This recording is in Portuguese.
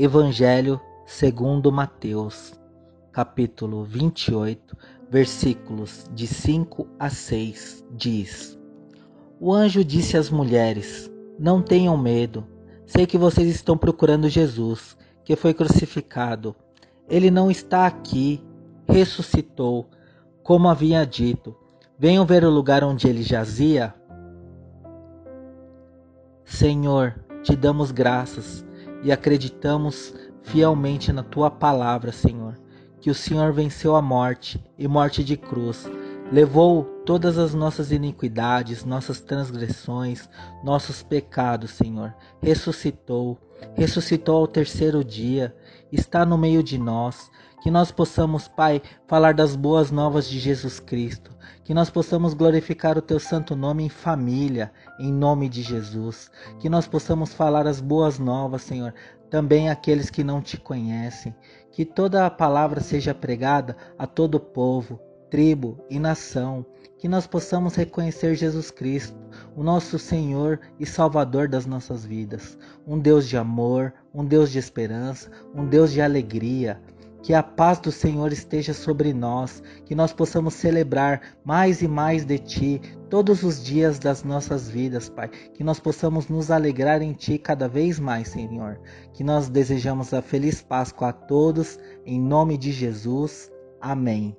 Evangelho segundo Mateus, capítulo 28, versículos de 5 a 6, diz: O anjo disse às mulheres: Não tenham medo. Sei que vocês estão procurando Jesus, que foi crucificado. Ele não está aqui, ressuscitou, como havia dito. Venham ver o lugar onde ele jazia. Senhor, te damos graças e acreditamos fielmente na tua palavra, Senhor, que o Senhor venceu a morte e morte de cruz, levou todas as nossas iniquidades, nossas transgressões, nossos pecados, Senhor, ressuscitou, ressuscitou ao terceiro dia, está no meio de nós, que nós possamos, Pai, falar das boas novas de Jesus Cristo, que nós possamos glorificar o teu santo nome em família, em nome de Jesus, que nós possamos falar as boas novas, Senhor, também àqueles que não te conhecem, que toda a palavra seja pregada a todo povo, tribo e nação, que nós possamos reconhecer Jesus Cristo, o nosso Senhor e Salvador das nossas vidas, um Deus de amor, um Deus de esperança, um Deus de alegria. Que a paz do Senhor esteja sobre nós, que nós possamos celebrar mais e mais de Ti todos os dias das nossas vidas, Pai. Que nós possamos nos alegrar em Ti cada vez mais, Senhor. Que nós desejamos a feliz Páscoa a todos, em nome de Jesus. Amém.